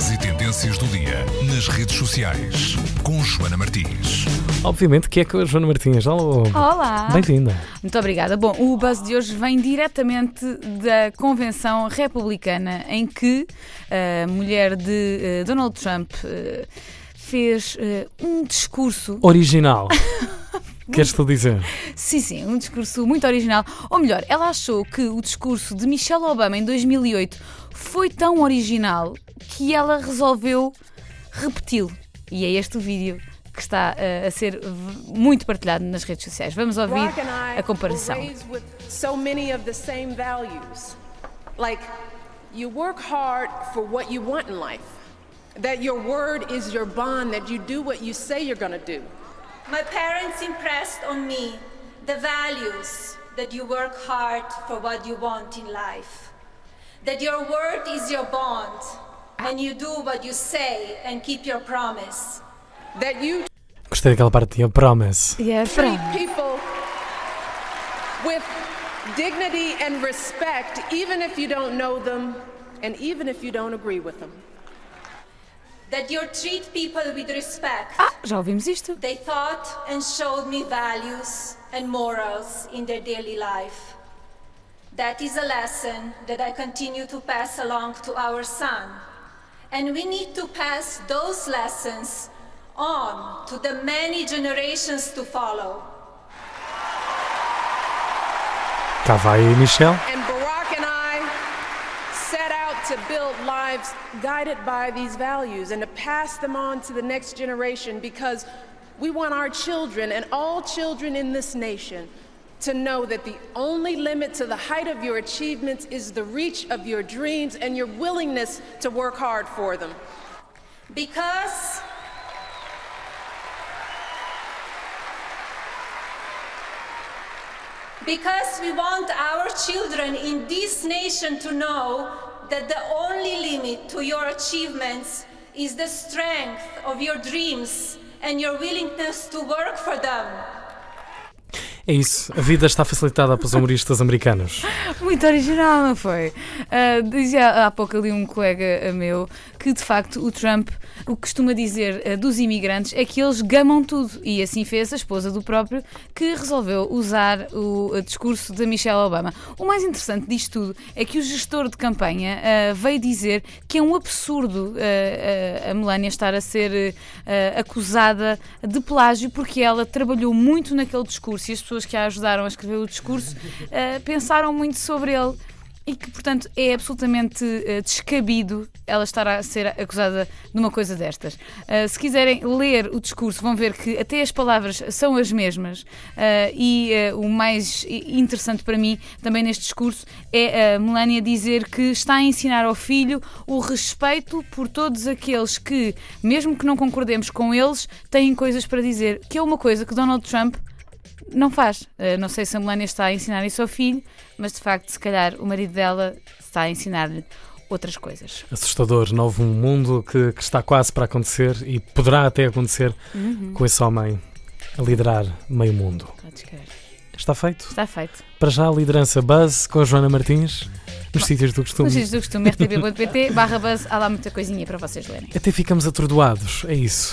Destaques e tendências do dia nas redes sociais com Joana Martins. Obviamente que é com a Joana Martins. Alô. Olá! Bem-vinda. Muito obrigada. Bom, o buzz de hoje vem diretamente da convenção republicana em que a mulher de eh, Donald Trump eh, fez eh, um discurso. Original. Queres tu dizer? Sim, sim, um discurso muito original. Ou melhor, ela achou que o discurso de Michelle Obama em 2008 foi tão original que ela resolveu repeti-lo. E é este o vídeo que está eh, a ser muito partilhado nas redes sociais. Vamos ouvir a comparação. so many of the same values. Like, you work hard for what you want in life. That your word is your bond, that you do what you say you're gonna do. My parents impressed on me the values that you work hard for what you want in life, that your word is your bond, and you do what you say and keep your promise. That you Gostei daquela parte tinha promise. É treat people with dignity and respect, even if you don't know them and even if you don't agree with them. That you treat people with respect. Ah, já ouvimos isto. They taught and showed me values and morals in their daily life. That is a lesson that I continue to pass along to our son. And we need to pass those lessons on to the many generations to follow. Cá vai Michelle. And Barack and I set out to build lives guided by these values and to pass them on to the next generation because we want our children and all children in this nation to know that the only limit to the height of your achievements is the reach of your dreams and your willingness to work hard for them. Because Because we want our children in this nation to know that the only limit to your achievements is the strength of your dreams and your willingness to work for them. É isso. A vida está facilitada para os humoristas americanos. Muito original, não foi? Ah, dizia há pouco ali um colega meu que de facto o Trump, o que costuma dizer ah, dos imigrantes é que eles gamam tudo. E assim fez a esposa do próprio que resolveu usar o ah, discurso da Michelle Obama. O mais interessante disto tudo é que o gestor de campanha ah, veio dizer que é um absurdo ah, a Melania estar a ser ah, acusada de plágio porque ela trabalhou muito naquele discurso e as pessoas que a ajudaram a escrever o discurso pensaram muito sobre ele e que, portanto, é absolutamente ah, descabido ela estar a ser acusada de uma coisa destas. Ah, se quiserem ler o discurso, vão ver que até as palavras são as mesmas ah, e o mais interessante para mim também neste discurso é a Melania dizer que está a ensinar ao filho o respeito por todos aqueles que, mesmo que não concordemos com eles, têm coisas para dizer, que é uma coisa que Donald Trump não faz. Uh, não sei se a Melania está a ensinar isso ao filho, mas de facto, se calhar, o marido dela está a ensinar-lhe outras coisas. Assustador. Novo mundo que, que está quase para acontecer e poderá até acontecer com esse homem a liderar meio mundo. Está feito? Está feito. Para já a liderança Buzz com a Joana Martins nos sítios do costume. Nos sítios do costume, rtp.pt, barra buzz, há lá muita coisinha para vocês lerem. Até ficamos atordoados. É isso.